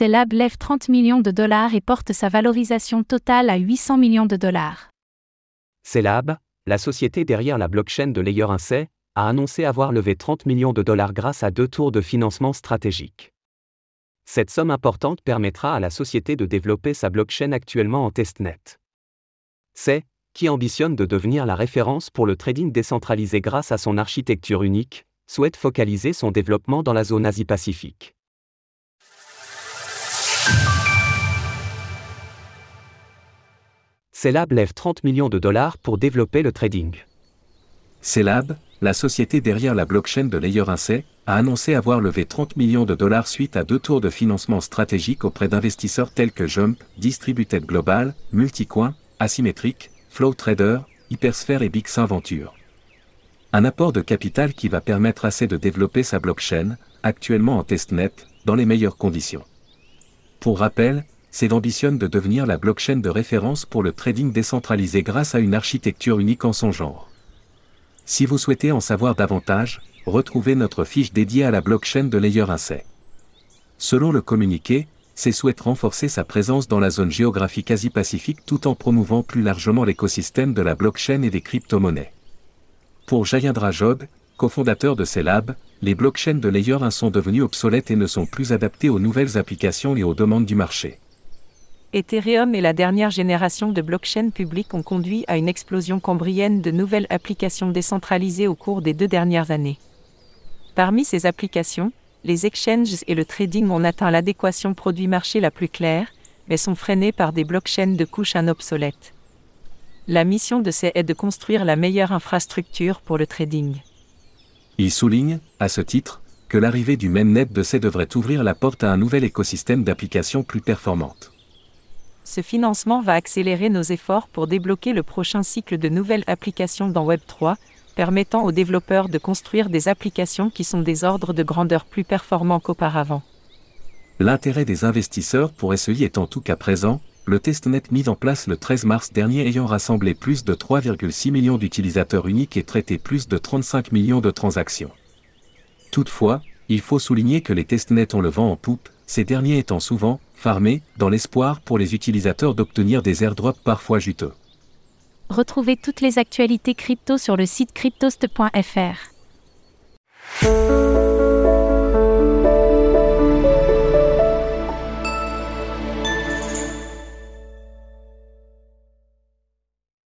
Celab lève 30 millions de dollars et porte sa valorisation totale à 800 millions de dollars. Celab, la société derrière la blockchain de Layer 1C, a annoncé avoir levé 30 millions de dollars grâce à deux tours de financement stratégique. Cette somme importante permettra à la société de développer sa blockchain actuellement en testnet. C'est, qui ambitionne de devenir la référence pour le trading décentralisé grâce à son architecture unique, souhaite focaliser son développement dans la zone Asie-Pacifique. Celab lève 30 millions de dollars pour développer le trading. Celab, la société derrière la blockchain de Layer 1C, a annoncé avoir levé 30 millions de dollars suite à deux tours de financement stratégique auprès d'investisseurs tels que Jump, Distributed Global, Multicoin, Asymmetric, Flow Trader, Hypersphere et Big Venture. Un apport de capital qui va permettre assez de développer sa blockchain, actuellement en testnet, dans les meilleures conditions. Pour rappel, c'est ambitionne de devenir la blockchain de référence pour le trading décentralisé grâce à une architecture unique en son genre. Si vous souhaitez en savoir davantage, retrouvez notre fiche dédiée à la blockchain de Layer 1C. Selon le communiqué, c'est souhaite renforcer sa présence dans la zone géographique Asie-Pacifique tout en promouvant plus largement l'écosystème de la blockchain et des crypto-monnaies. Pour Jayendra Jog, cofondateur de Celab, les blockchains de Layer 1 sont devenus obsolètes et ne sont plus adaptés aux nouvelles applications et aux demandes du marché. Ethereum et la dernière génération de blockchains publiques ont conduit à une explosion cambrienne de nouvelles applications décentralisées au cours des deux dernières années. Parmi ces applications, les exchanges et le trading ont atteint l'adéquation produit-marché la plus claire, mais sont freinés par des blockchains de couche un obsolètes. La mission de ces est de construire la meilleure infrastructure pour le trading. Il souligne, à ce titre, que l'arrivée du mainnet de C devrait ouvrir la porte à un nouvel écosystème d'applications plus performantes. Ce financement va accélérer nos efforts pour débloquer le prochain cycle de nouvelles applications dans Web3, permettant aux développeurs de construire des applications qui sont des ordres de grandeur plus performants qu'auparavant. L'intérêt des investisseurs pour SEI est en tout cas présent, le testnet mis en place le 13 mars dernier ayant rassemblé plus de 3,6 millions d'utilisateurs uniques et traité plus de 35 millions de transactions. Toutefois, il faut souligner que les testnets ont le vent en poupe, ces derniers étant souvent farmés dans l'espoir pour les utilisateurs d'obtenir des airdrops parfois juteux. Retrouvez toutes les actualités crypto sur le site cryptost.fr.